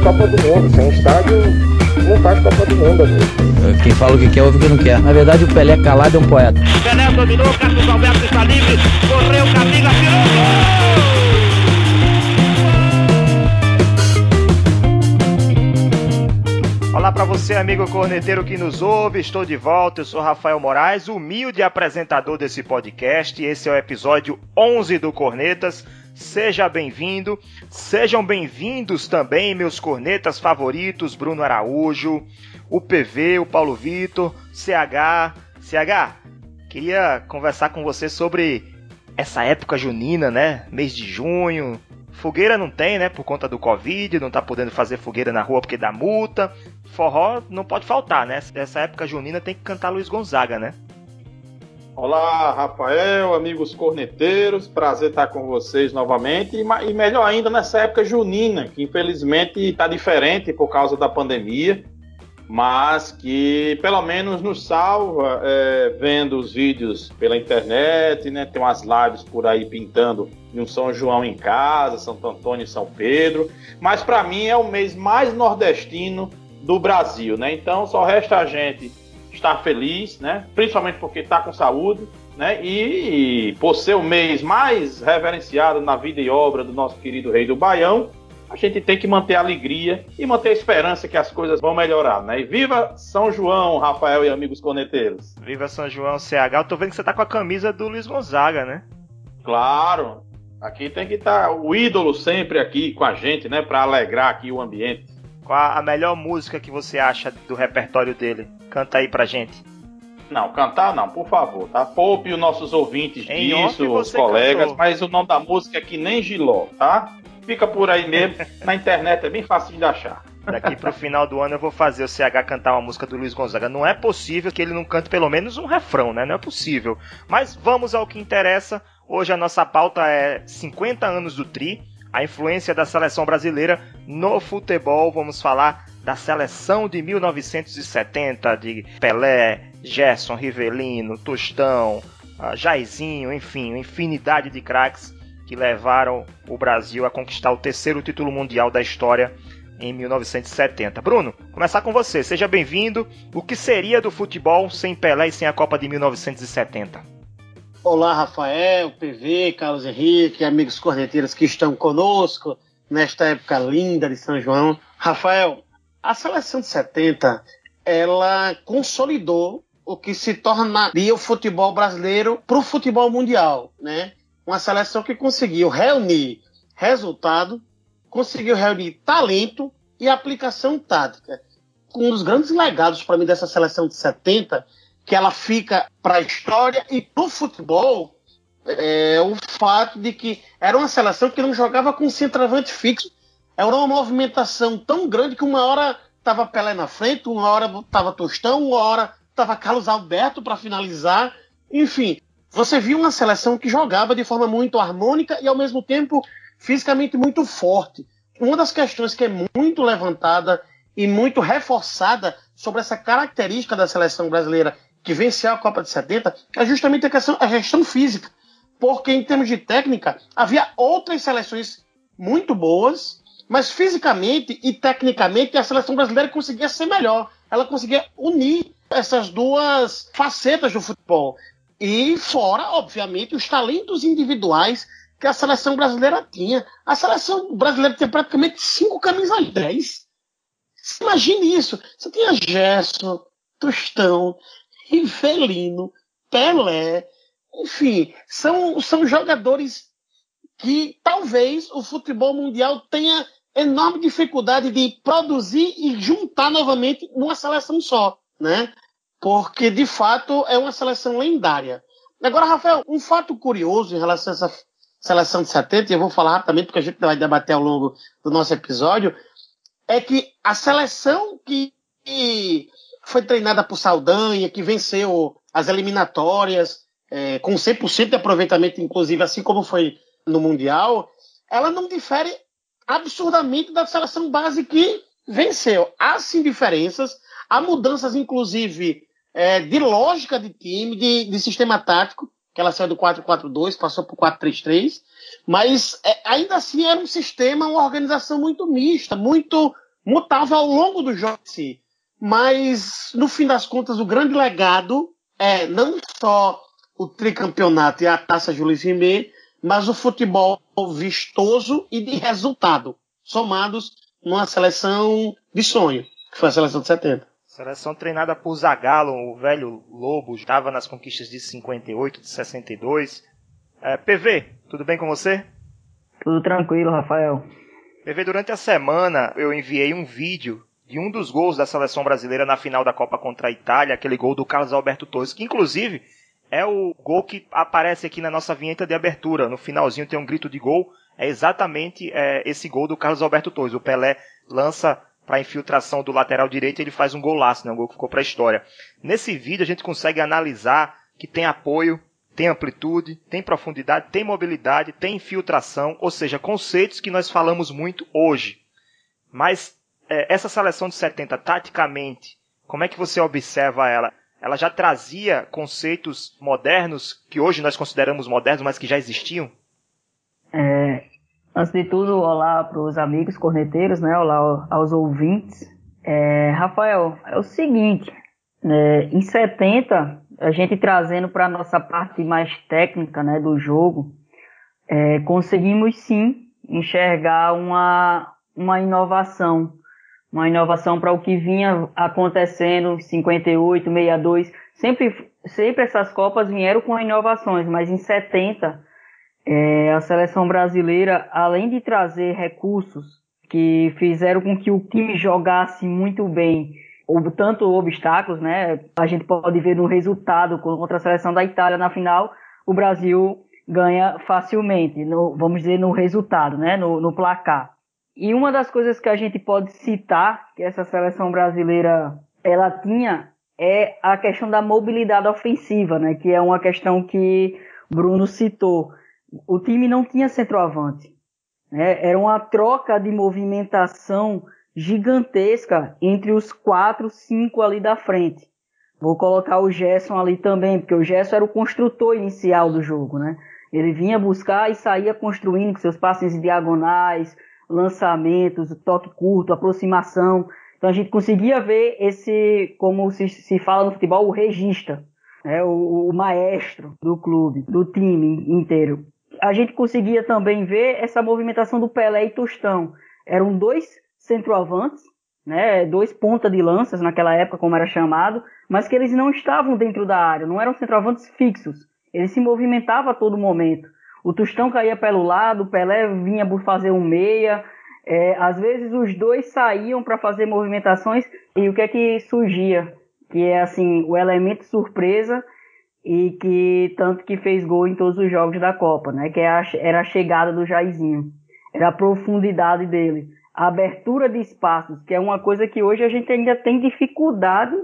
A Copa do Mundo. Sem estádio, não faz Copa do Mundo, amigo. Quem fala o que quer, ouve o que não quer. Na verdade, o Pelé calado é um poeta. Pelé dominou, Carlos Alberto está livre, correu, Camila, tirou gol! Olá para você, amigo corneteiro que nos ouve. Estou de volta. Eu sou Rafael Moraes, humilde apresentador desse podcast. Esse é o episódio 11 do Cornetas. Seja bem-vindo. Sejam bem-vindos também meus cornetas favoritos, Bruno Araújo, o PV, o Paulo Vitor, CH. CH, queria conversar com você sobre essa época junina, né? Mês de junho, Fogueira não tem, né? Por conta do Covid, não tá podendo fazer fogueira na rua porque dá multa. Forró não pode faltar, né? Essa época junina tem que cantar Luiz Gonzaga, né? Olá, Rafael, amigos corneteiros, prazer estar com vocês novamente e, melhor ainda nessa época junina, que infelizmente está diferente por causa da pandemia, mas que pelo menos nos salva é, vendo os vídeos pela internet, né? Tem umas lives por aí pintando de um São João em casa, Santo Antônio e São Pedro. Mas para mim é o mês mais nordestino do Brasil, né? Então só resta a gente estar feliz, né? Principalmente porque está com saúde, né? E, e, por ser o mês mais reverenciado na vida e obra do nosso querido Rei do Baião, a gente tem que manter a alegria e manter a esperança que as coisas vão melhorar, né? E viva São João, Rafael e amigos coneteiros. Viva São João, CH. Eu tô vendo que você tá com a camisa do Luiz Gonzaga, né? Claro, Aqui tem que estar tá o ídolo sempre aqui com a gente, né? Para alegrar aqui o ambiente. Qual a melhor música que você acha do repertório dele? Canta aí pra gente. Não, cantar não, por favor, tá? Poupe os nossos ouvintes em disso, os colegas, cantou. mas o nome da música é que nem Giló, tá? Fica por aí mesmo, na internet é bem fácil de achar. Daqui pro final do ano eu vou fazer o CH cantar uma música do Luiz Gonzaga. Não é possível que ele não cante pelo menos um refrão, né? Não é possível. Mas vamos ao que interessa. Hoje a nossa pauta é 50 anos do Tri, a influência da seleção brasileira no futebol. Vamos falar da seleção de 1970, de Pelé, Gerson, Rivelino, Tostão, ah, Jairzinho, enfim, infinidade de craques que levaram o Brasil a conquistar o terceiro título mundial da história em 1970. Bruno, começar com você. Seja bem-vindo. O que seria do futebol sem Pelé e sem a Copa de 1970? Olá, Rafael, PV, Carlos Henrique, amigos corneteiros que estão conosco nesta época linda de São João. Rafael, a seleção de 70, ela consolidou o que se tornaria o futebol brasileiro para o futebol mundial, né? Uma seleção que conseguiu reunir resultado, conseguiu reunir talento e aplicação tática. Um dos grandes legados para mim dessa seleção de 70 que ela fica para a história e para o futebol é o fato de que era uma seleção que não jogava com centroavante fixo. Era uma movimentação tão grande que uma hora estava Pelé na frente, uma hora estava Tostão, uma hora estava Carlos Alberto para finalizar. Enfim, você viu uma seleção que jogava de forma muito harmônica e ao mesmo tempo fisicamente muito forte. Uma das questões que é muito levantada e muito reforçada sobre essa característica da seleção brasileira que venceu a Copa de 70 é justamente a questão, a questão física. Porque, em termos de técnica, havia outras seleções muito boas, mas fisicamente e tecnicamente a seleção brasileira conseguia ser melhor. Ela conseguia unir essas duas facetas do futebol. E fora, obviamente, os talentos individuais que a seleção brasileira tinha. A seleção brasileira tinha praticamente cinco camisas 10. Imagine isso. Você tinha Gerson, Tostão, Rivelino, Pelé, enfim, são, são jogadores que talvez o futebol mundial tenha enorme dificuldade de produzir e juntar novamente numa seleção só, né? Porque de fato é uma seleção lendária. Agora, Rafael, um fato curioso em relação a essa seleção de 70, e eu vou falar rapidamente porque a gente vai debater ao longo do nosso episódio, é que a seleção que foi treinada por Saldanha, que venceu as eliminatórias é, com 100% de aproveitamento, inclusive, assim como foi no Mundial, ela não difere absurdamente da seleção base que venceu. Há sim diferenças, há mudanças, inclusive, é, de lógica de time, de, de sistema tático, que ela saiu do 4-4-2, passou para o 4-3-3, mas é, ainda assim era um sistema, uma organização muito mista, muito mutável ao longo do jogo. Si. Mas, no fim das contas, o grande legado é não só o tricampeonato e a taça Jules Rimet, mas o futebol vistoso e de resultado, somados numa seleção de sonho, que foi a seleção de 70. Seleção treinada por Zagallo, o velho Lobo, estava nas conquistas de 58, de 62. É, PV, tudo bem com você? Tudo tranquilo, Rafael. PV, durante a semana eu enviei um vídeo de um dos gols da seleção brasileira na final da Copa contra a Itália, aquele gol do Carlos Alberto Torres, que inclusive é o gol que aparece aqui na nossa vinheta de abertura. No finalzinho tem um grito de gol. É exatamente é, esse gol do Carlos Alberto Torres. O Pelé lança para a infiltração do lateral direito e ele faz um golaço, né? um gol que ficou para a história. Nesse vídeo a gente consegue analisar que tem apoio, tem amplitude, tem profundidade, tem mobilidade, tem infiltração, ou seja, conceitos que nós falamos muito hoje. Mas é, essa seleção de 70, taticamente, como é que você observa ela? Ela já trazia conceitos modernos que hoje nós consideramos modernos, mas que já existiam? É, antes de tudo, olá para os amigos corneteiros, né? Olá aos ouvintes. É, Rafael, é o seguinte, é, em 70, a gente trazendo para a nossa parte mais técnica né, do jogo, é, conseguimos sim enxergar uma, uma inovação uma inovação para o que vinha acontecendo em 58, 62. Sempre, sempre essas Copas vieram com inovações, mas em 70 é, a seleção brasileira, além de trazer recursos que fizeram com que o time jogasse muito bem, houve tanto obstáculos, né? A gente pode ver no resultado contra a seleção da Itália na final, o Brasil ganha facilmente, no, vamos dizer no resultado, né? No, no placar. E uma das coisas que a gente pode citar que essa seleção brasileira ela tinha é a questão da mobilidade ofensiva, né? Que é uma questão que Bruno citou. O time não tinha centroavante, né? Era uma troca de movimentação gigantesca entre os quatro, cinco ali da frente. Vou colocar o Gerson ali também, porque o Gerson era o construtor inicial do jogo, né? Ele vinha buscar e saía construindo com seus passes diagonais, lançamentos, toque curto, aproximação. Então a gente conseguia ver esse, como se, se fala no futebol, o regista, né? o, o maestro do clube, do time inteiro. A gente conseguia também ver essa movimentação do Pelé e Tostão. Eram dois centroavantes, né, dois ponta de lanças naquela época, como era chamado, mas que eles não estavam dentro da área, não eram centroavantes fixos. Eles se movimentavam a todo momento. O Tostão caía pelo lado, o Pelé vinha por fazer um meia. É, às vezes os dois saíam para fazer movimentações e o que é que surgia? Que é assim, o elemento surpresa e que tanto que fez gol em todos os jogos da Copa, né? Que era a chegada do Jairzinho. Era a profundidade dele. A abertura de espaços, que é uma coisa que hoje a gente ainda tem dificuldade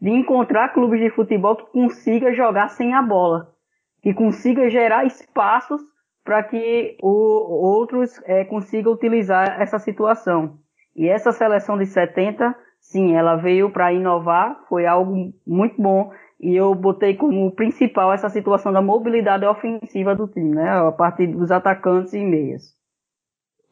de encontrar clubes de futebol que consiga jogar sem a bola que consiga gerar espaços para que o, outros é, consigam utilizar essa situação. E essa seleção de 70, sim, ela veio para inovar, foi algo muito bom. E eu botei como principal essa situação da mobilidade ofensiva do time, né? A partir dos atacantes e meias.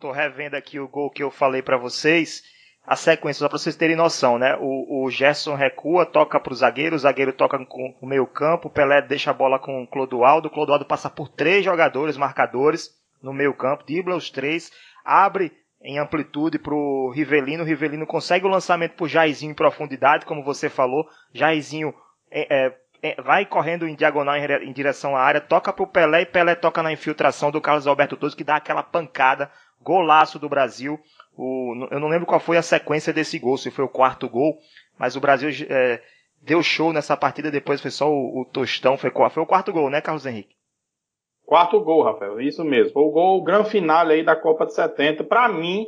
Tô revendo aqui o gol que eu falei para vocês a sequência, só para vocês terem noção, né? O, o Gerson recua, toca para o zagueiro, o zagueiro toca com o meio campo, o Pelé deixa a bola com o Clodoaldo, o Clodoaldo passa por três jogadores, marcadores, no meio campo, dribla os três, abre em amplitude para o Rivelino, o Rivelino consegue o lançamento para o Jairzinho em profundidade, como você falou, Jairzinho é, é, é vai correndo em diagonal em, em direção à área, toca para o Pelé e Pelé toca na infiltração do Carlos Alberto Torres, que dá aquela pancada, golaço do Brasil, o, eu não lembro qual foi a sequência desse gol, se foi o quarto gol, mas o Brasil é, deu show nessa partida, depois foi só o, o Tostão, foi, foi o quarto gol, né, Carlos Henrique? Quarto gol, Rafael, isso mesmo. Foi o gol, o grande final aí da Copa de 70. Para mim,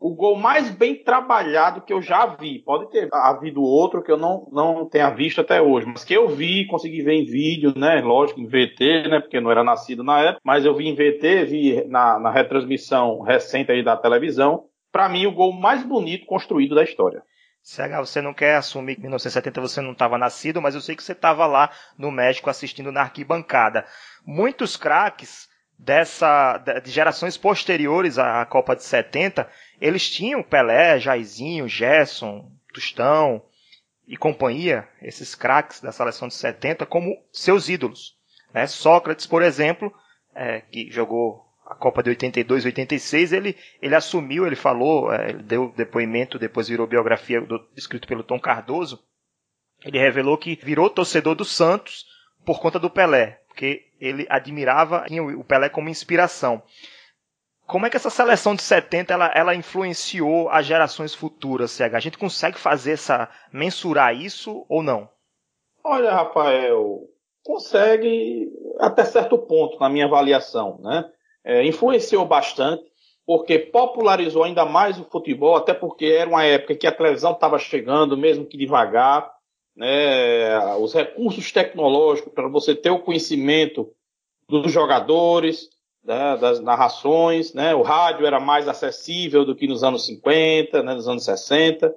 o gol mais bem trabalhado que eu já vi. Pode ter havido outro que eu não, não tenha visto até hoje, mas que eu vi, consegui ver em vídeo, né? Lógico, em VT, né? Porque não era nascido na época, mas eu vi em VT, vi na, na retransmissão recente aí da televisão para mim, o gol mais bonito construído da história. CH, você não quer assumir que em 1970 você não estava nascido, mas eu sei que você estava lá no México assistindo na arquibancada. Muitos craques dessa de gerações posteriores à Copa de 70, eles tinham Pelé, Jairzinho, Gerson, Tostão e companhia, esses craques da seleção de 70, como seus ídolos. Né? Sócrates, por exemplo, é, que jogou a Copa de 82, 86, ele, ele assumiu, ele falou, é, ele deu depoimento, depois virou biografia do, escrito pelo Tom Cardoso. Ele revelou que virou torcedor do Santos por conta do Pelé, porque ele admirava o Pelé como inspiração. Como é que essa seleção de 70 ela, ela influenciou as gerações futuras, CH? A gente consegue fazer essa mensurar isso ou não? Olha, Rafael, consegue até certo ponto na minha avaliação, né? É, influenciou bastante, porque popularizou ainda mais o futebol, até porque era uma época que a televisão estava chegando, mesmo que devagar, né, os recursos tecnológicos para você ter o conhecimento dos jogadores, né, das narrações, né, o rádio era mais acessível do que nos anos 50, né, nos anos 60,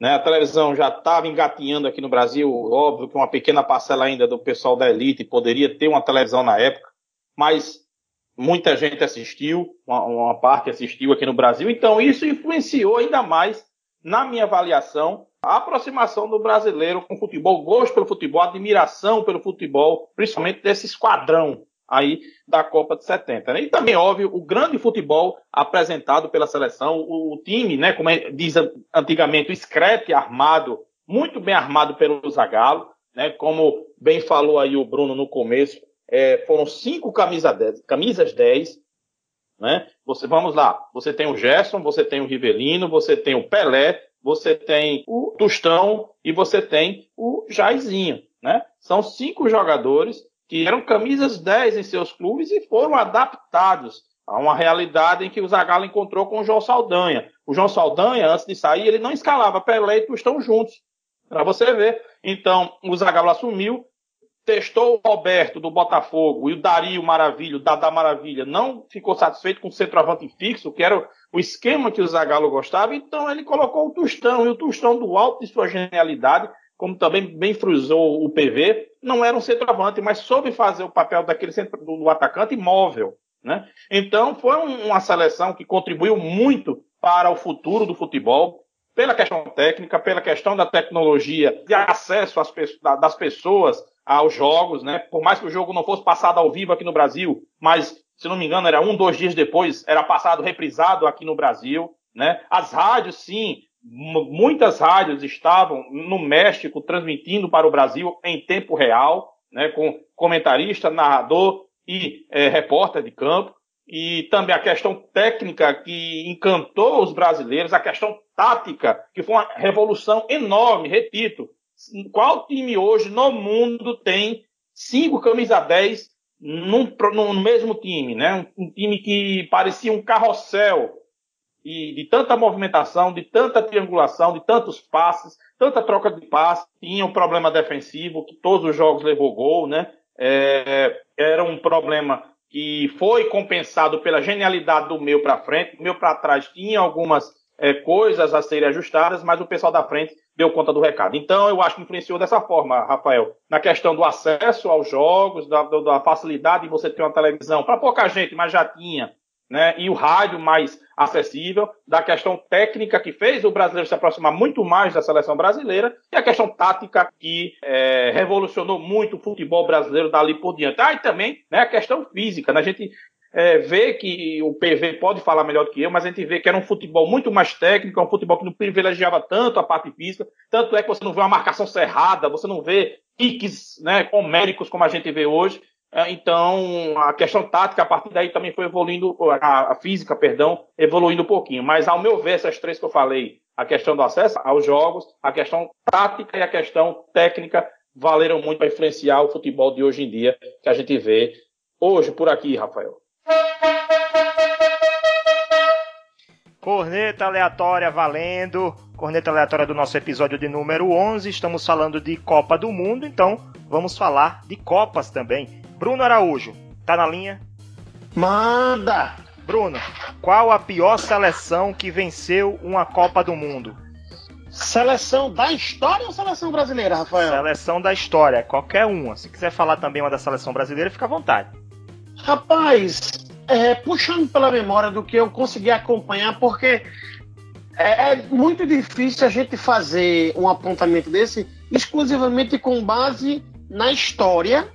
né, a televisão já estava engatinhando aqui no Brasil, óbvio que uma pequena parcela ainda do pessoal da elite poderia ter uma televisão na época, mas muita gente assistiu, uma, uma, parte assistiu aqui no Brasil, então isso influenciou ainda mais, na minha avaliação, a aproximação do brasileiro com o futebol, gosto pelo futebol, admiração pelo futebol, principalmente desse esquadrão aí da Copa de 70. Né? E também, óbvio, o grande futebol apresentado pela seleção, o, o time, né, como é, diz antigamente, o armado, muito bem armado pelo Zagallo, né, como bem falou aí o Bruno no começo, é, foram cinco camisa 10, camisas 10, né? Você, vamos lá, você tem o Gerson, você tem o Rivelino, você tem o Pelé, você tem o Tostão e você tem o Jairzinho, né? São cinco jogadores que eram camisas 10 em seus clubes e foram adaptados a uma realidade em que o Zagallo encontrou com o João Saldanha. O João Saldanha, antes de sair, ele não escalava Pelé e Tostão juntos, para você ver. Então, o Zagallo assumiu, testou o Roberto do Botafogo e o Dario Maravilha, o Dada Maravilha, não ficou satisfeito com o centroavante fixo, que era o esquema que o Zagallo gostava, então ele colocou o Tostão, e o Tostão do alto de sua genialidade, como também bem frisou o PV, não era um centroavante, mas soube fazer o papel daquele centro, do, atacante móvel. Né? Então foi um, uma seleção que contribuiu muito para o futuro do futebol, pela questão técnica, pela questão da tecnologia, de acesso às, das pessoas aos jogos, né? Por mais que o jogo não fosse passado ao vivo aqui no Brasil, mas, se não me engano, era um, dois dias depois, era passado reprisado aqui no Brasil, né? As rádios, sim, muitas rádios estavam no México transmitindo para o Brasil em tempo real, né? Com comentarista, narrador e é, repórter de campo. E também a questão técnica que encantou os brasileiros, a questão tática, que foi uma revolução enorme, repito, qual time hoje no mundo tem cinco camisa 10 num, no mesmo time, né? Um, um, time que parecia um carrossel e de tanta movimentação, de tanta triangulação, de tantos passes, tanta troca de passes, tinha um problema defensivo que todos os jogos levou gol, né? É, era um problema que foi compensado pela genialidade do meu para frente, o meu para trás tinha algumas é, coisas a serem ajustadas, mas o pessoal da frente deu conta do recado. Então, eu acho que influenciou dessa forma, Rafael, na questão do acesso aos jogos, da, da facilidade de você ter uma televisão, para pouca gente, mas já tinha, né? E o rádio mais acessível, da questão técnica que fez o brasileiro se aproximar muito mais da seleção brasileira, e a questão tática que é, revolucionou muito o futebol brasileiro dali por diante. Ah, e também né, a questão física, né? A gente é, vê que o PV pode falar melhor do que eu, mas a gente vê que era um futebol muito mais técnico, um futebol que não privilegiava tanto a parte física, tanto é que você não vê uma marcação cerrada, você não vê piques né, homéricos como a gente vê hoje. É, então, a questão tática, a partir daí também foi evoluindo, a física, perdão, evoluindo um pouquinho. Mas, ao meu ver, essas três que eu falei, a questão do acesso aos jogos, a questão tática e a questão técnica, valeram muito para influenciar o futebol de hoje em dia, que a gente vê hoje por aqui, Rafael. Corneta aleatória valendo. Corneta aleatória do nosso episódio de número 11. Estamos falando de Copa do Mundo, então vamos falar de Copas também. Bruno Araújo, tá na linha? Manda! Bruno, qual a pior seleção que venceu uma Copa do Mundo? Seleção da história ou seleção brasileira, Rafael? Seleção da história, qualquer uma. Se quiser falar também uma da seleção brasileira, fica à vontade. Rapaz, é, puxando pela memória do que eu consegui acompanhar, porque é, é, muito difícil a gente fazer um apontamento desse exclusivamente com base na história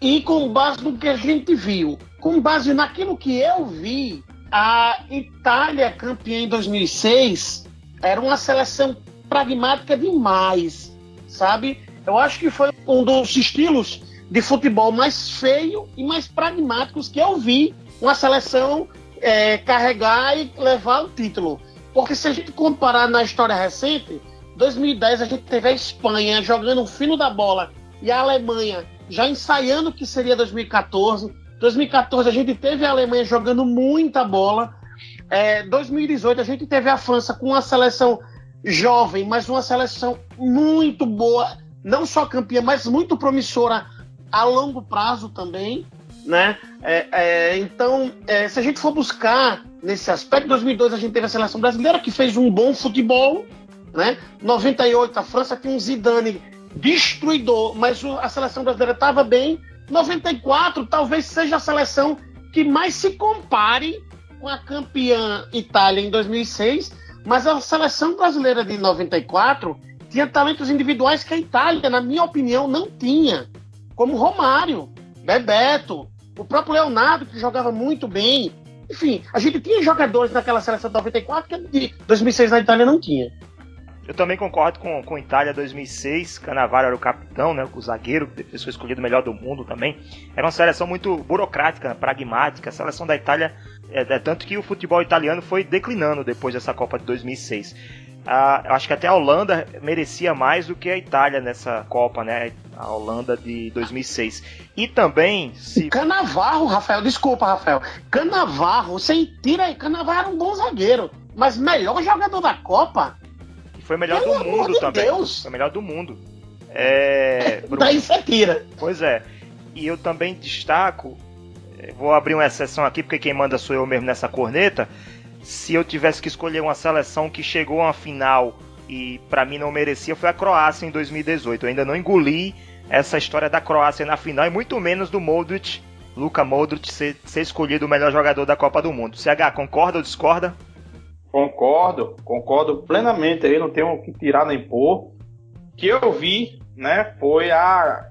e com base no que a gente viu. Com base naquilo que eu vi, a Itália campeã em 2006 era uma seleção pragmática demais, sabe? Eu acho que foi um dos estilos de futebol mais feio e mais pragmáticos que eu vi uma seleção é, carregar e levar o título. Porque se a gente comparar na história recente, 2010 a gente teve a Espanha jogando o fino da bola e a Alemanha já ensaiando o que seria 2014. 2014 a gente teve a Alemanha jogando muita bola. É, 2018 a gente teve a França com uma seleção jovem, mas uma seleção muito boa, não só campeã, mas muito promissora a longo prazo também, né? É, é, então, é, se a gente for buscar nesse aspecto, 2002 a gente teve a seleção brasileira que fez um bom futebol, né? 98 a França tinha um Zidane destruidor, mas a seleção brasileira estava bem. 94 talvez seja a seleção que mais se compare com a campeã Itália em 2006, mas a seleção brasileira de 94 tinha talentos individuais que a Itália, na minha opinião, não tinha. Como Romário, Bebeto, o próprio Leonardo, que jogava muito bem. Enfim, a gente tinha jogadores naquela seleção de 94 que de 2006 na Itália não tinha. Eu também concordo com, com Itália 2006. Cannavaro era o capitão, né, o zagueiro, depois foi escolhido o melhor do mundo também. Era uma seleção muito burocrática, pragmática. A seleção da Itália é, é, tanto que o futebol italiano foi declinando depois dessa Copa de 2006. Ah, eu acho que até a Holanda merecia mais do que a Itália nessa Copa, né? A Holanda de 2006. E também. Se... Canavarro, Rafael, desculpa, Rafael. Canavarro, você tira aí. Canavarro era um bom zagueiro, mas melhor jogador da Copa. E foi melhor Pelo do mundo de também. Deus. Foi melhor do mundo. É. Daí você tira. Pois é. E eu também destaco vou abrir uma exceção aqui, porque quem manda sou eu mesmo nessa corneta. Se eu tivesse que escolher uma seleção que chegou a uma final e para mim não merecia, foi a Croácia em 2018. Eu ainda não engoli essa história da Croácia na final e muito menos do Modric, Luka Modric, ser, ser escolhido o melhor jogador da Copa do Mundo. CH, concorda ou discorda? Concordo, concordo plenamente aí, não tenho o que tirar nem pôr. O que eu vi, né, foi a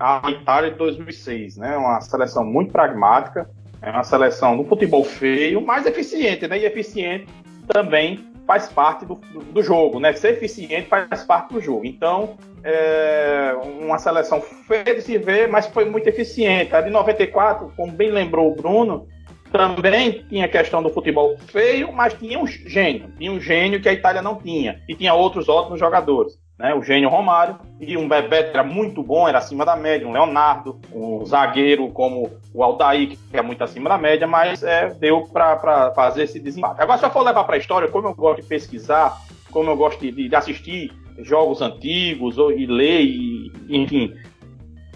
a Itália de 2006, né? Uma seleção muito pragmática, é uma seleção do futebol feio, mas eficiente, né? E eficiente também faz parte do, do, jogo, né? Ser eficiente faz parte do jogo. Então, é uma seleção feia de se ver, mas foi muito eficiente. A de 94, como bem lembrou o Bruno, também tinha questão do futebol feio, mas tinha um gênio. Tinha um gênio que a Itália não tinha. E tinha outros ótimos jogadores né, o gênio Romário, e um Bebeto era muito bom, era acima da média, um Leonardo, um zagueiro como o Aldair, que é muito acima da média, mas é, deu para fazer esse desempate. Agora, se eu for levar para a história, como eu gosto de pesquisar, como eu gosto de, de assistir jogos antigos ou, e ler, e, enfim,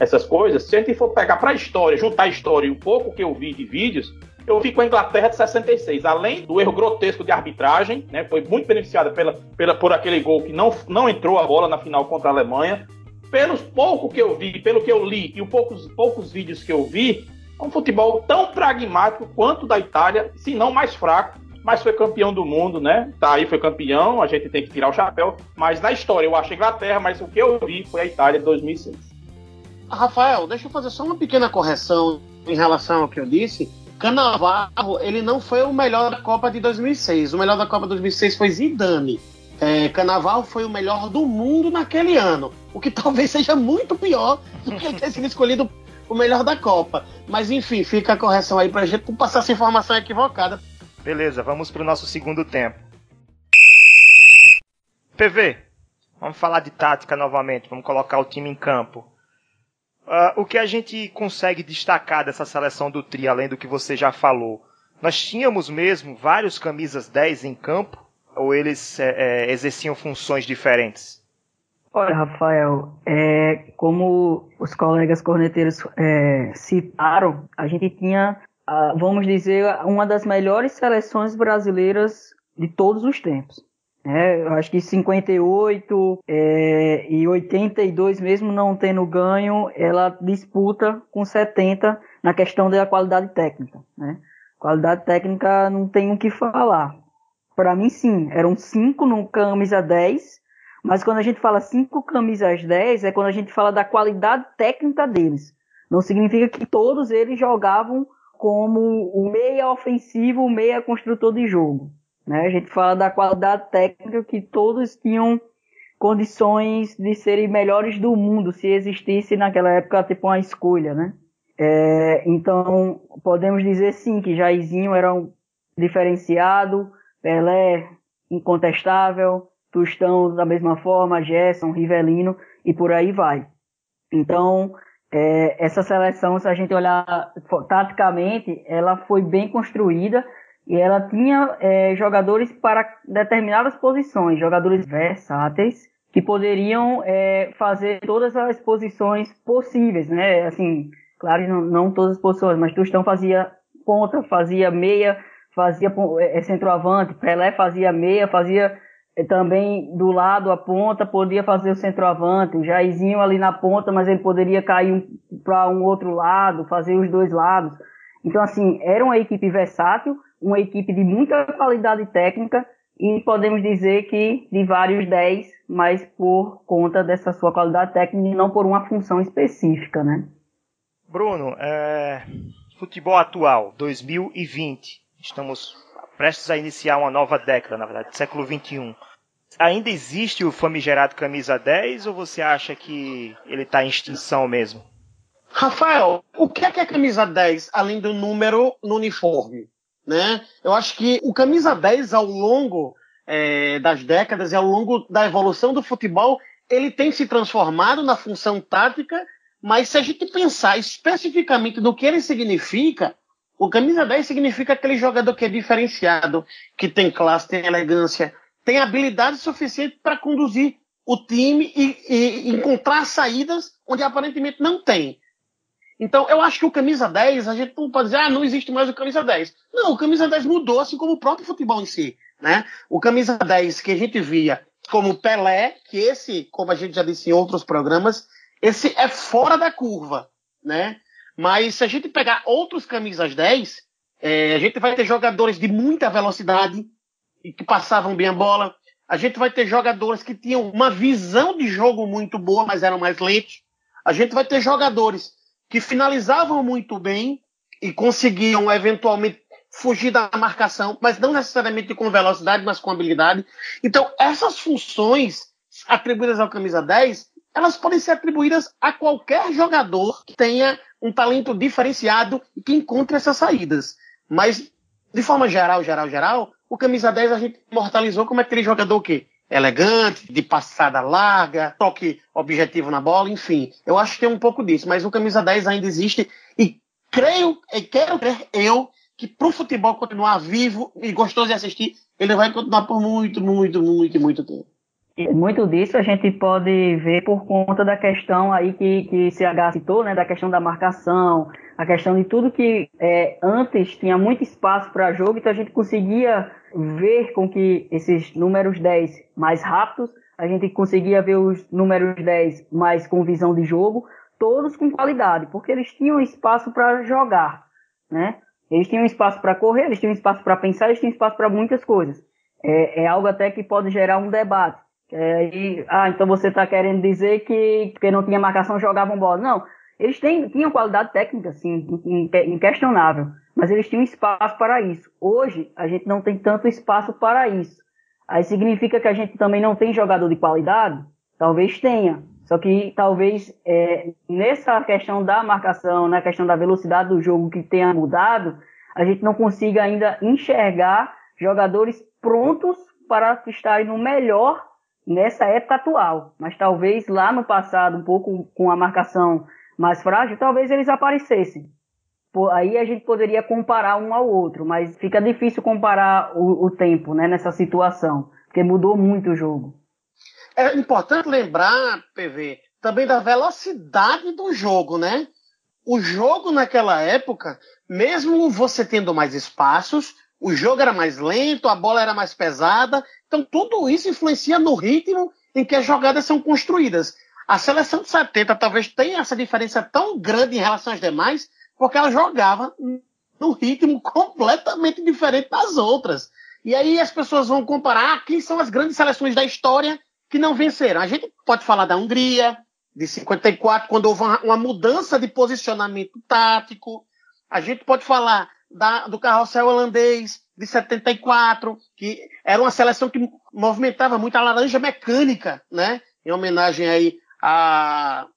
essas coisas, se a gente for pegar para a história, juntar a história e um pouco que eu vi de vídeos, eu vi com a Inglaterra de 66. Além do erro grotesco de arbitragem, né, foi muito beneficiada pela, pela, por aquele gol que não, não entrou a bola na final contra a Alemanha. Pelos pouco que eu vi, pelo que eu li e os poucos, poucos vídeos que eu vi, é um futebol tão pragmático quanto da Itália, se não mais fraco, mas foi campeão do mundo, né? Tá aí, foi campeão, a gente tem que tirar o chapéu. Mas na história eu acho a Inglaterra, mas o que eu vi foi a Itália de 2006. Rafael, deixa eu fazer só uma pequena correção em relação ao que eu disse. Canavarro, ele não foi o melhor da Copa de 2006. O melhor da Copa de 2006 foi Zidane. É, Canavarro foi o melhor do mundo naquele ano. O que talvez seja muito pior do que ele ter sido escolhido o melhor da Copa. Mas enfim, fica a correção aí pra gente não passar essa informação equivocada. Beleza, vamos pro nosso segundo tempo. PV, vamos falar de tática novamente, vamos colocar o time em campo. Uh, o que a gente consegue destacar dessa seleção do Tri, além do que você já falou? Nós tínhamos mesmo vários camisas 10 em campo? Ou eles é, é, exerciam funções diferentes? Olha, Rafael, é, como os colegas corneteiros é, citaram, a gente tinha, vamos dizer, uma das melhores seleções brasileiras de todos os tempos. É, eu acho que 58 é, e 82, mesmo não tendo ganho, ela disputa com 70 na questão da qualidade técnica. Né? Qualidade técnica não tem o que falar. Para mim, sim, eram 5 no camisa 10, mas quando a gente fala 5 camisas 10, é quando a gente fala da qualidade técnica deles. Não significa que todos eles jogavam como o meia ofensivo, o meia construtor de jogo. Né? A gente fala da qualidade técnica que todos tinham condições de serem melhores do mundo, se existisse naquela época tipo uma escolha, né? É, então, podemos dizer sim que Jairzinho era um diferenciado, Pelé incontestável, Tostão da mesma forma, Gerson, Rivelino e por aí vai. Então, é, essa seleção, se a gente olhar taticamente, ela foi bem construída e ela tinha é, jogadores para determinadas posições, jogadores versáteis que poderiam é, fazer todas as posições possíveis, né? Assim, claro, não, não todas as posições, mas Tostão fazia ponta, fazia meia, fazia é, centroavante, Pelé fazia meia, fazia é, também do lado a ponta, podia fazer o centroavante, o Jairzinho ali na ponta, mas ele poderia cair para um outro lado, fazer os dois lados. Então, assim, era uma equipe versátil, uma equipe de muita qualidade técnica e podemos dizer que de vários 10, mas por conta dessa sua qualidade técnica e não por uma função específica, né? Bruno, é... futebol atual, 2020, estamos prestes a iniciar uma nova década, na verdade, século 21. Ainda existe o famigerado camisa 10 ou você acha que ele está em extinção mesmo? Rafael, o que é, que é camisa 10 além do número no uniforme? Né? Eu acho que o camisa 10 ao longo é, das décadas e ao longo da evolução do futebol, ele tem se transformado na função tática, mas se a gente pensar especificamente no que ele significa, o camisa 10 significa aquele jogador que é diferenciado, que tem classe, tem elegância, tem habilidade suficiente para conduzir o time e, e, encontrar saídas onde aparentemente não tem. Então, eu acho que o camisa 10, a gente não pode dizer, ah, não existe mais o camisa 10. Não, o camisa 10 mudou, assim como o próprio futebol em si. Né? O camisa 10 que a gente via como Pelé, que esse, como a gente já disse em outros programas, esse é fora da curva. Né? Mas se a gente pegar outros camisas 10, é, a gente vai ter jogadores de muita velocidade e que passavam bem a bola. A gente vai ter jogadores que tinham uma visão de jogo muito boa, mas eram mais lentos. A gente vai ter jogadores que finalizavam muito bem e conseguiam eventualmente fugir da marcação, mas não necessariamente com velocidade, mas com habilidade. Então, essas funções atribuídas ao camisa 10, elas podem ser atribuídas a qualquer jogador que tenha um talento diferenciado e que encontre essas saídas. Mas, de forma geral, geral, geral, o camisa 10 a gente imortalizou como aquele jogador que elegante, de passada larga, toque objetivo na bola, enfim. Eu acho que tem um pouco disso, mas o camisa 10 ainda existe e creio, e quero crer eu, que para o futebol continuar vivo e gostoso de assistir, ele vai continuar por muito, muito, muito, muito tempo. Muito disso a gente pode ver por conta da questão aí que, que CH citou, né, da questão da marcação, a questão de tudo que é, antes tinha muito espaço para jogo, então a gente conseguia ver com que esses números 10 mais rápidos, a gente conseguia ver os números 10 mais com visão de jogo, todos com qualidade, porque eles tinham espaço para jogar, né? Eles tinham espaço para correr, eles tinham espaço para pensar, eles tinham espaço para muitas coisas. É, é, algo até que pode gerar um debate. É, e, ah, então você está querendo dizer que porque não tinha marcação jogavam bola. Não, eles têm, tinham qualidade técnica, sim, inquestionável, mas eles tinham espaço para isso. Hoje, a gente não tem tanto espaço para isso. Aí significa que a gente também não tem jogador de qualidade? Talvez tenha. Só que talvez é, nessa questão da marcação, na questão da velocidade do jogo que tenha mudado, a gente não consiga ainda enxergar jogadores prontos para estarem no melhor nessa época atual. Mas talvez lá no passado, um pouco com a marcação mais frágil, talvez eles aparecessem. Aí a gente poderia comparar um ao outro, mas fica difícil comparar o, o tempo né, nessa situação, porque mudou muito o jogo. É importante lembrar, PV, também da velocidade do jogo, né? O jogo naquela época, mesmo você tendo mais espaços, o jogo era mais lento, a bola era mais pesada, Então, tudo isso influencia no ritmo em que as jogadas são construídas. A seleção de 70 talvez tenha essa diferença tão grande em relação às demais, porque ela jogava num ritmo completamente diferente das outras. E aí as pessoas vão comparar ah, quem são as grandes seleções da história que não venceram. A gente pode falar da Hungria, de 54, quando houve uma, mudança de posicionamento tático. A gente pode falar da, do carrossel holandês de 74, que era uma seleção que movimentava muito a laranja mecânica, né? Em homenagem aí a,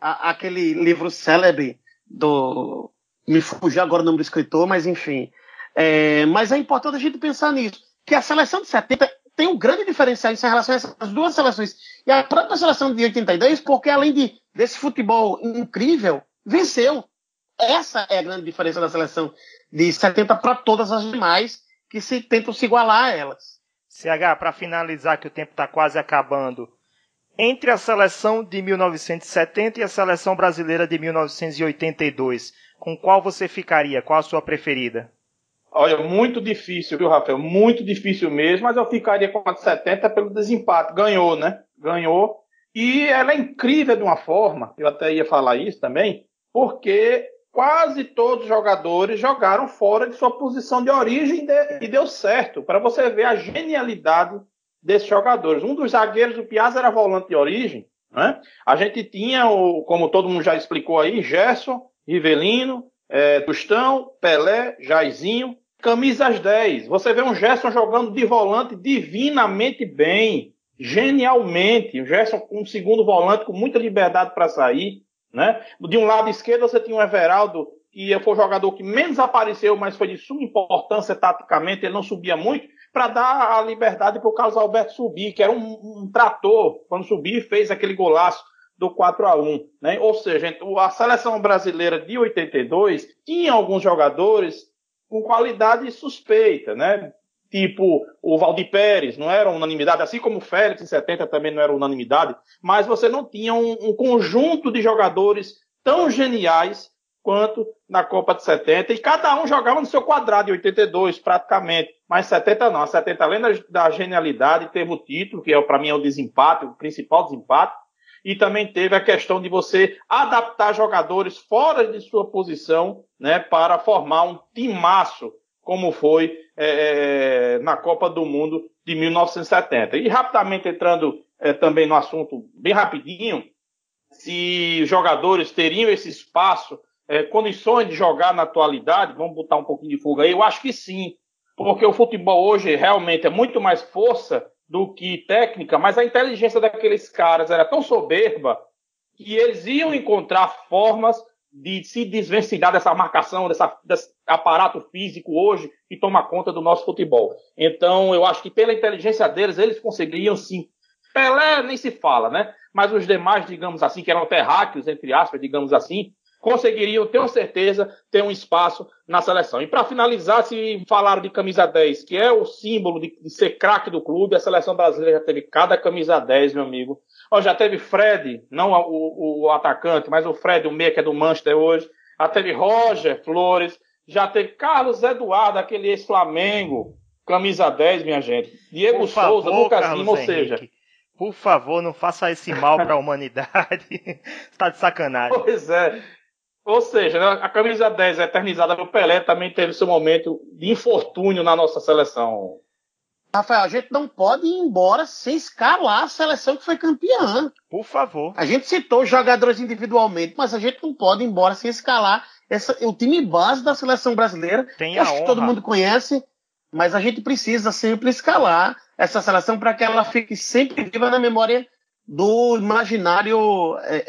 a, aquele livro célebre do. Me fugiu agora o nome do escritor, mas enfim. É, mas é importante a gente pensar nisso. Que a seleção de 70 tem um grande diferencial em relação a essas duas seleções. E a própria seleção de 82, porque além de, desse futebol incrível, venceu. Essa é a grande diferença da seleção de 70 para todas as demais que se tentam se igualar a elas. CH, para finalizar, que o tempo está quase acabando, entre a seleção de 1970 e a seleção brasileira de 1982, com qual você ficaria? Qual a sua preferida? Olha, muito difícil, viu, Rafael? Muito difícil mesmo, mas eu ficaria com a de 70 pelo desempate. Ganhou, né? Ganhou. E ela é incrível de uma forma, eu até ia falar isso também, porque quase todos os jogadores jogaram fora de sua posição de origem e deu certo. Para você ver a genialidade desses jogadores. Um dos zagueiros do Piazza era volante de origem. Né? A gente tinha, o, como todo mundo já explicou aí, Gerson, Rivelino, é, Tostão, Pelé, Jairzinho, camisas 10. Você vê um Gerson jogando de volante divinamente bem, genialmente. O Gerson um segundo volante com muita liberdade para sair. Né? De um lado esquerdo você tinha o Everaldo, que foi o jogador que menos apareceu, mas foi de suma importância taticamente, ele não subia muito para dar a liberdade para o Carlos Alberto subir, que era um, um trator, quando subir fez aquele golaço do 4 a 1 né? Ou seja, a seleção brasileira de 82 tinha alguns jogadores com qualidade suspeita, né? Tipo o Valdir Pérez, não era unanimidade, assim como o Félix em 70 também não era unanimidade, mas você não tinha um, um conjunto de jogadores tão geniais quanto na Copa de 70, e cada um jogava no seu quadrado, em 82 praticamente, mas 70 não, 70 além da, da genialidade, teve o título, que é para mim é o desempate, o principal desempate, e também teve a questão de você adaptar jogadores fora de sua posição, né, para formar um timaço, como foi é, é na Copa do Mundo de 1970. E rapidamente entrando é, também no assunto, bem rapidinho, se jogadores teriam esse espaço é, condições de jogar na atualidade, vamos botar um pouquinho de fuga aí, eu acho que sim, porque o futebol hoje realmente é muito mais força do que técnica, mas a inteligência daqueles caras era tão soberba que eles iam encontrar formas de se desvencilhar dessa marcação, dessa, desse aparato físico hoje que toma conta do nosso futebol. Então, eu acho que pela inteligência deles, eles conseguiriam sim. Pelé nem se fala, né? Mas os demais, digamos assim, que eram terráqueos, entre aspas, digamos assim, conseguiriam, tenho certeza, ter um espaço na seleção. E para finalizar, se falaram de camisa 10, que é o símbolo de, de ser craque do clube, a seleção brasileira já teve cada camisa 10, meu amigo. Ó, já teve Fred, não o, o, atacante, mas o Fred, o meia que é do Manchester hoje. Já teve Roger Flores, já teve Carlos Eduardo, aquele ex-Flamengo, camisa 10, minha gente. Diego Por Souza, favor, Lucas Lima, ou seja. Por favor, não faça esse mal para a humanidade. Está de sacanagem. Pois é. Ou seja, né, a camisa 10 eternizada no Pelé também teve seu momento de infortúnio na nossa seleção. Rafael, a gente não pode ir embora sem escalar a seleção que foi campeã. Por favor. A gente citou jogadores individualmente, mas a gente não pode ir embora sem escalar essa, o time base da seleção brasileira. Tem a acho honra. que todo mundo conhece, mas a gente precisa sempre escalar essa seleção para que ela fique sempre viva na memória do imaginário é,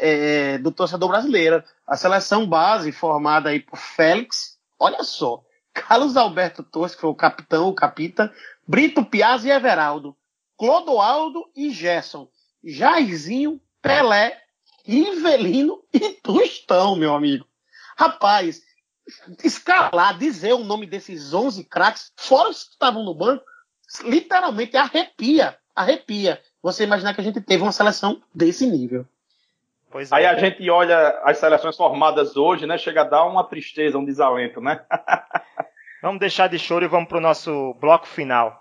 é, do torcedor brasileiro. A seleção base formada aí por Félix, olha só, Carlos Alberto Torres, que foi o capitão, o capita, Brito Piazza e Everaldo, Clodoaldo e Gerson, Jairzinho, Pelé, Rivelino e Tostão, meu amigo. Rapaz, escalar, dizer o nome desses 11 craques, fora os que estavam no banco, literalmente arrepia, arrepia você imaginar que a gente teve uma seleção desse nível. Pois Aí é. a gente olha as seleções formadas hoje, né? Chega a dar uma tristeza, um desalento, né? vamos deixar de choro e vamos para o nosso bloco final.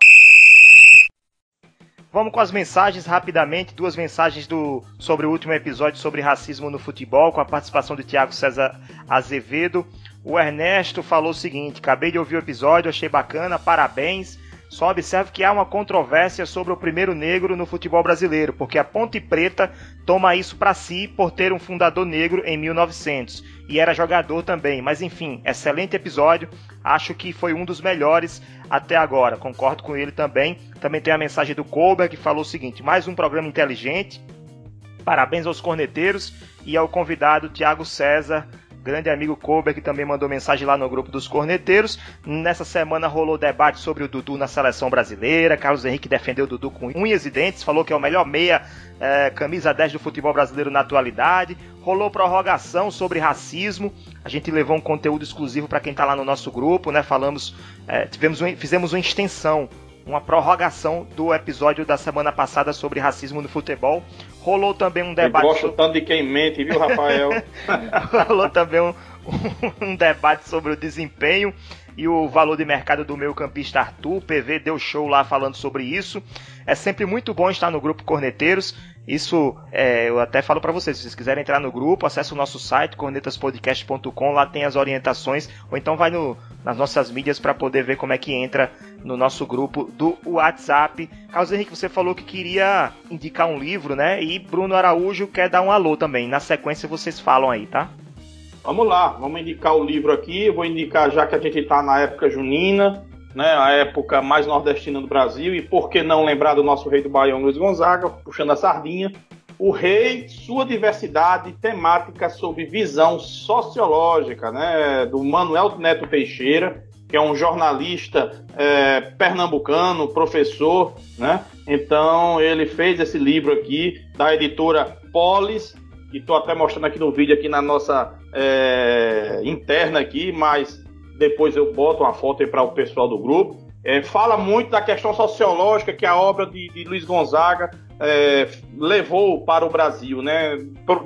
Vamos com as mensagens rapidamente. Duas mensagens do sobre o último episódio sobre racismo no futebol, com a participação de Tiago César Azevedo. O Ernesto falou o seguinte: acabei de ouvir o episódio, achei bacana, parabéns. Só observe que há uma controvérsia sobre o primeiro negro no futebol brasileiro, porque a Ponte Preta toma isso para si por ter um fundador negro em 1900 e era jogador também. Mas enfim, excelente episódio. Acho que foi um dos melhores até agora. Concordo com ele também. Também tem a mensagem do Colbert que falou o seguinte: mais um programa inteligente. Parabéns aos corneteiros e ao convidado Tiago César grande amigo Kober, que também mandou mensagem lá no grupo dos corneteiros. Nessa semana rolou debate sobre o Dudu na seleção brasileira. Carlos Henrique defendeu o Dudu com unhas e dentes, falou que é o melhor meia, é, camisa 10 do futebol brasileiro na atualidade. Rolou prorrogação sobre racismo. A gente levou um conteúdo exclusivo para quem está lá no nosso grupo, né? Falamos, é, tivemos um, fizemos uma extensão uma prorrogação do episódio da semana passada sobre racismo no futebol. Rolou também um debate. Eu gosto tanto de quem mente, viu, Rafael? Rolou também um, um debate sobre o desempenho e o valor de mercado do meu campista Arthur. O PV deu show lá falando sobre isso. É sempre muito bom estar no grupo Corneteiros. Isso é, eu até falo para vocês, se vocês quiserem entrar no grupo, acesse o nosso site cornetaspodcast.com, lá tem as orientações, ou então vai no, nas nossas mídias para poder ver como é que entra no nosso grupo do WhatsApp. Carlos Henrique, você falou que queria indicar um livro, né? E Bruno Araújo quer dar um alô também. Na sequência vocês falam aí, tá? Vamos lá, vamos indicar o livro aqui. Vou indicar já que a gente está na época junina, né, a época mais nordestina do Brasil, e por que não lembrar do nosso rei do Baião, Luiz Gonzaga, puxando a sardinha, o rei, sua diversidade temática sob visão sociológica, né, do Manuel Neto Teixeira, que é um jornalista é, pernambucano, professor, né? Então ele fez esse livro aqui da editora Polis, que estou até mostrando aqui no vídeo aqui na nossa é, interna aqui, mas depois eu boto uma foto aí para o pessoal do grupo. É, fala muito da questão sociológica que a obra de, de Luiz Gonzaga é, levou para o Brasil, né?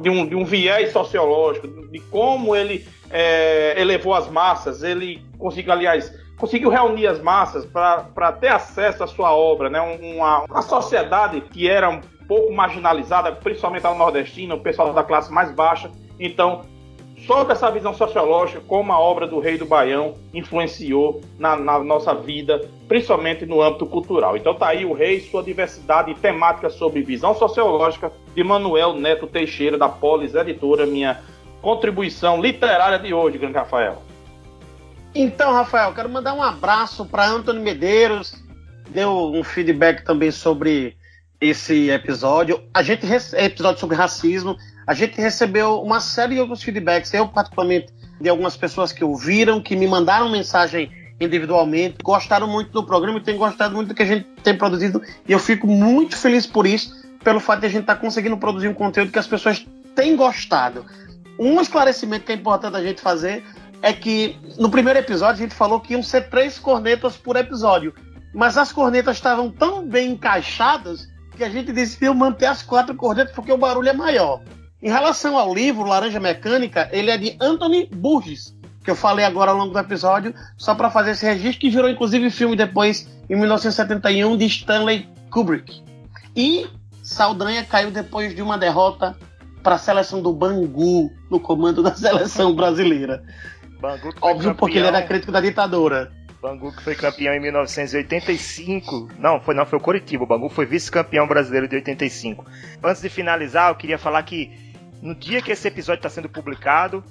De um, de um viés sociológico, de como ele é, elevou as massas, ele conseguiu, aliás, conseguiu reunir as massas para ter acesso à sua obra, né? Uma, uma sociedade que era um pouco marginalizada, principalmente a nordestina, o pessoal da classe mais baixa. Então, sobre essa visão sociológica, como a obra do Rei do Baião influenciou na, na, nossa vida, principalmente no âmbito cultural. Então tá aí o Rei, sua diversidade temática sobre visão sociológica, de Manuel Neto Teixeira, da Polis Editora, minha contribuição literária de hoje, grande Rafael. Então, Rafael, quero mandar um abraço para Antônio Medeiros, deu um feedback também sobre esse episódio. A gente episódio sobre racismo. A gente recebeu uma série de outros feedbacks. Eu, particularmente, de algumas pessoas que ouviram, que me mandaram mensagem individualmente, gostaram muito do programa e têm gostado muito do que a gente tem produzido. E eu fico muito feliz por isso, pelo fato de a gente estar tá conseguindo produzir um conteúdo que as pessoas têm gostado. Um esclarecimento que é importante a gente fazer é que no primeiro episódio a gente falou que iam ser três cornetas por episódio. Mas as cornetas estavam tão bem encaixadas que a gente decidiu manter as quatro cornetas porque o barulho é maior. Em relação ao livro Laranja Mecânica, ele é de Anthony Burgess, que eu falei agora ao longo do episódio, só para fazer esse registro, que virou inclusive filme depois, em 1971, de Stanley Kubrick. E Saldanha caiu depois de uma derrota para a seleção do Bangu, no comando da seleção brasileira. Bangu Óbvio, campeão. porque ele era crítico da ditadura. Bangu que foi campeão em 1985. Não, foi não, foi o Coritiba. O Bangu foi vice-campeão brasileiro de 85. Antes de finalizar, eu queria falar que no dia que esse episódio está sendo publicado,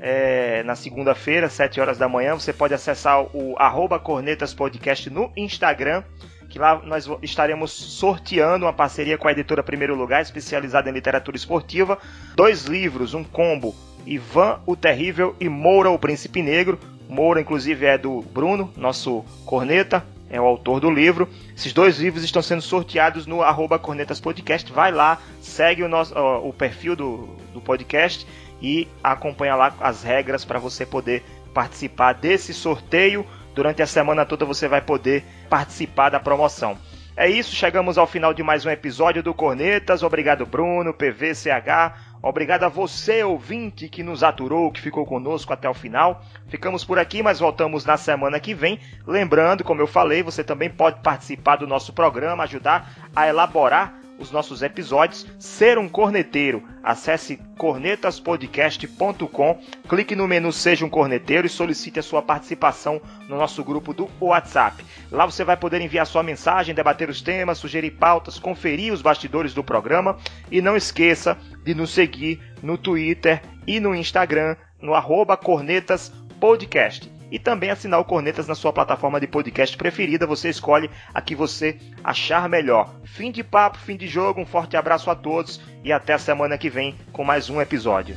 é, na segunda-feira, 7 horas da manhã, você pode acessar o arroba Cornetas Podcast no Instagram, que lá nós estaremos sorteando uma parceria com a editora Primeiro Lugar, especializada em literatura esportiva, dois livros, um combo, Ivan o Terrível e Moura o Príncipe Negro. Moura, inclusive, é do Bruno, nosso corneta, é o autor do livro. Esses dois livros estão sendo sorteados no arroba Cornetas Podcast. Vai lá, segue o, nosso, ó, o perfil do, do podcast e acompanha lá as regras para você poder participar desse sorteio. Durante a semana toda você vai poder participar da promoção. É isso, chegamos ao final de mais um episódio do Cornetas. Obrigado, Bruno, PVCH. Obrigado a você, ouvinte, que nos aturou, que ficou conosco até o final. Ficamos por aqui, mas voltamos na semana que vem. Lembrando, como eu falei, você também pode participar do nosso programa, ajudar a elaborar os nossos episódios, ser um corneteiro. Acesse cornetaspodcast.com, clique no menu Seja um Corneteiro e solicite a sua participação no nosso grupo do WhatsApp. Lá você vai poder enviar sua mensagem, debater os temas, sugerir pautas, conferir os bastidores do programa e não esqueça de nos seguir no Twitter e no Instagram no arroba Cornetas Podcast e também assinar o Cornetas na sua plataforma de podcast preferida. Você escolhe a que você achar melhor. Fim de papo, fim de jogo. Um forte abraço a todos e até a semana que vem com mais um episódio.